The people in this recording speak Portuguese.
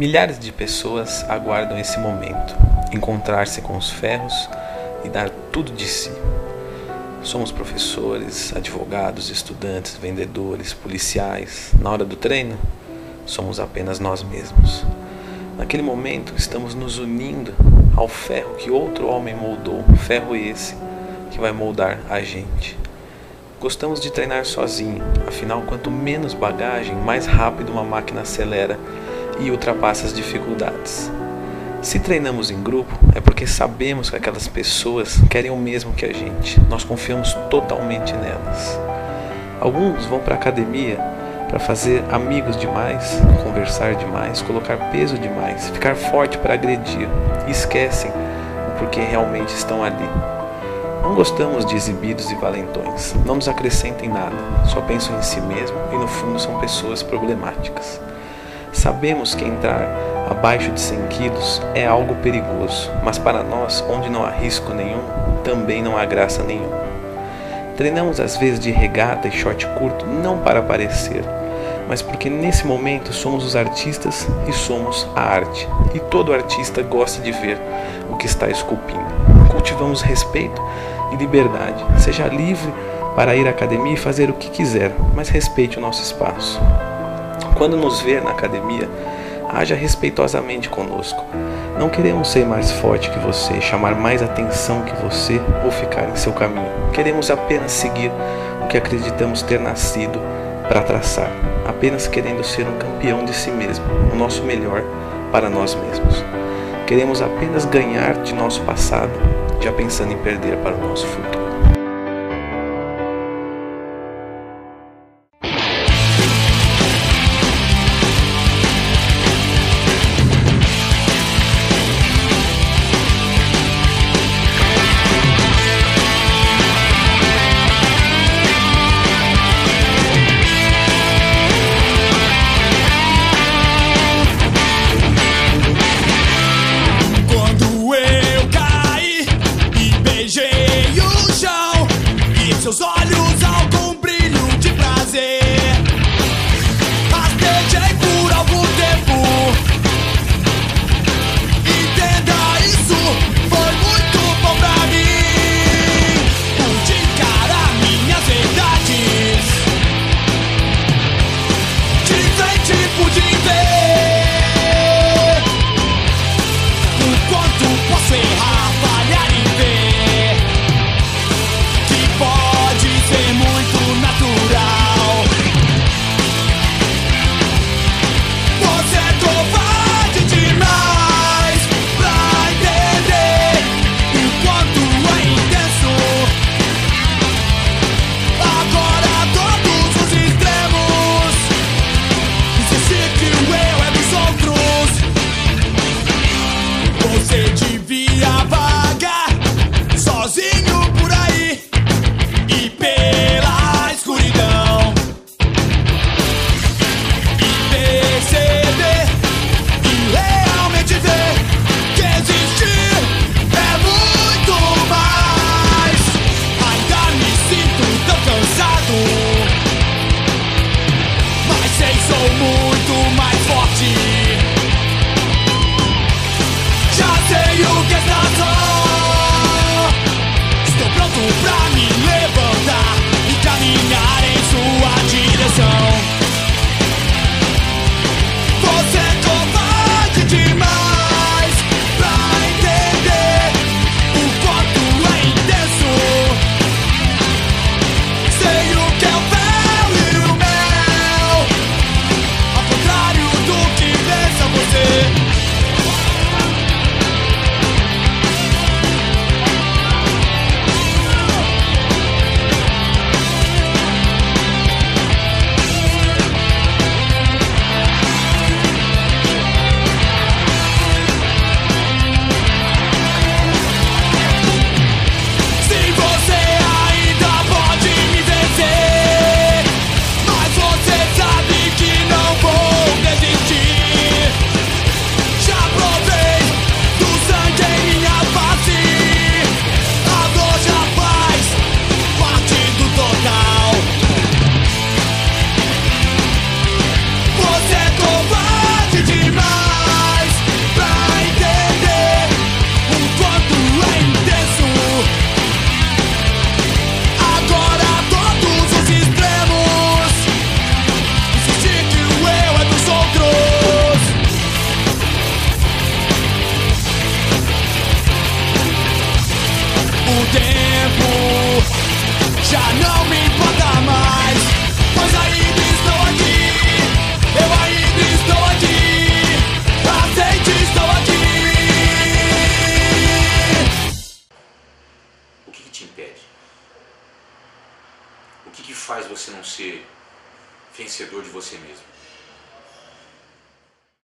Milhares de pessoas aguardam esse momento, encontrar-se com os ferros e dar tudo de si. Somos professores, advogados, estudantes, vendedores, policiais. Na hora do treino, somos apenas nós mesmos. Naquele momento, estamos nos unindo ao ferro que outro homem moldou, ferro esse que vai moldar a gente. Gostamos de treinar sozinho, afinal, quanto menos bagagem, mais rápido uma máquina acelera e ultrapassa as dificuldades. Se treinamos em grupo, é porque sabemos que aquelas pessoas querem o mesmo que a gente. Nós confiamos totalmente nelas. Alguns vão para a academia para fazer amigos demais, conversar demais, colocar peso demais, ficar forte para agredir e esquecem o porquê realmente estão ali. Não gostamos de exibidos e valentões, não nos acrescentem nada, só pensam em si mesmo e no fundo são pessoas problemáticas. Sabemos que entrar abaixo de 100 quilos é algo perigoso, mas para nós, onde não há risco nenhum, também não há graça nenhuma. Treinamos às vezes de regata e short curto não para aparecer, mas porque nesse momento somos os artistas e somos a arte, e todo artista gosta de ver o que está esculpindo. Cultivamos respeito e liberdade. Seja livre para ir à academia e fazer o que quiser, mas respeite o nosso espaço. Quando nos ver na academia, haja respeitosamente conosco. Não queremos ser mais forte que você, chamar mais atenção que você ou ficar em seu caminho. Queremos apenas seguir o que acreditamos ter nascido para traçar, apenas querendo ser um campeão de si mesmo, o nosso melhor para nós mesmos. Queremos apenas ganhar de nosso passado, já pensando em perder para o nosso futuro. Beijei o chão E seus olhos faz você não ser vencedor de você mesmo?